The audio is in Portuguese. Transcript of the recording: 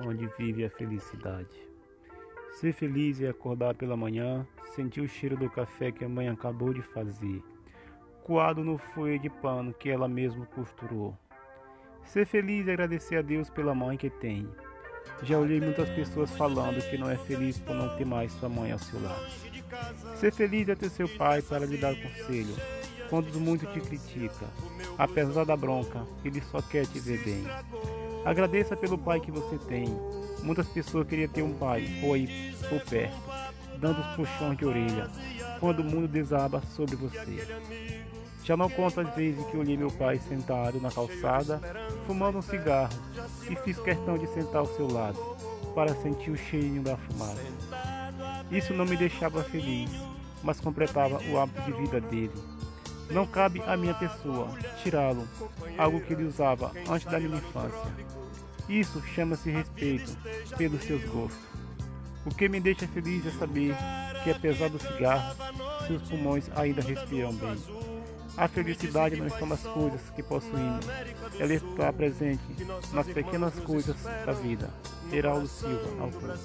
onde vive a felicidade. Ser feliz é acordar pela manhã, sentir o cheiro do café que a mãe acabou de fazer, coado no folha de pano que ela mesma costurou. Ser feliz é agradecer a Deus pela mãe que tem. Já olhei muitas pessoas falando que não é feliz por não ter mais sua mãe ao seu lado. Ser feliz é ter seu pai para lhe dar conselho, quando muito te critica. Apesar da bronca, ele só quer te ver bem. Agradeça pelo pai que você tem. Muitas pessoas queriam ter um pai ou aí por perto, dando os puxões de orelha, quando o mundo desaba sobre você. Já não conto as vezes que olhei meu pai sentado na calçada, fumando um cigarro, e fiz questão de sentar ao seu lado, para sentir o cheirinho da fumaça. Isso não me deixava feliz, mas completava o hábito de vida dele. Não cabe à minha pessoa tirá-lo, algo que ele usava antes da minha infância. Isso chama-se respeito pelos seus gostos. O que me deixa feliz é saber que, apesar do cigarro, seus pulmões ainda respiram bem. A felicidade não está nas coisas que possuímos, ela está presente nas pequenas coisas da vida. Heraldo Silva, autor.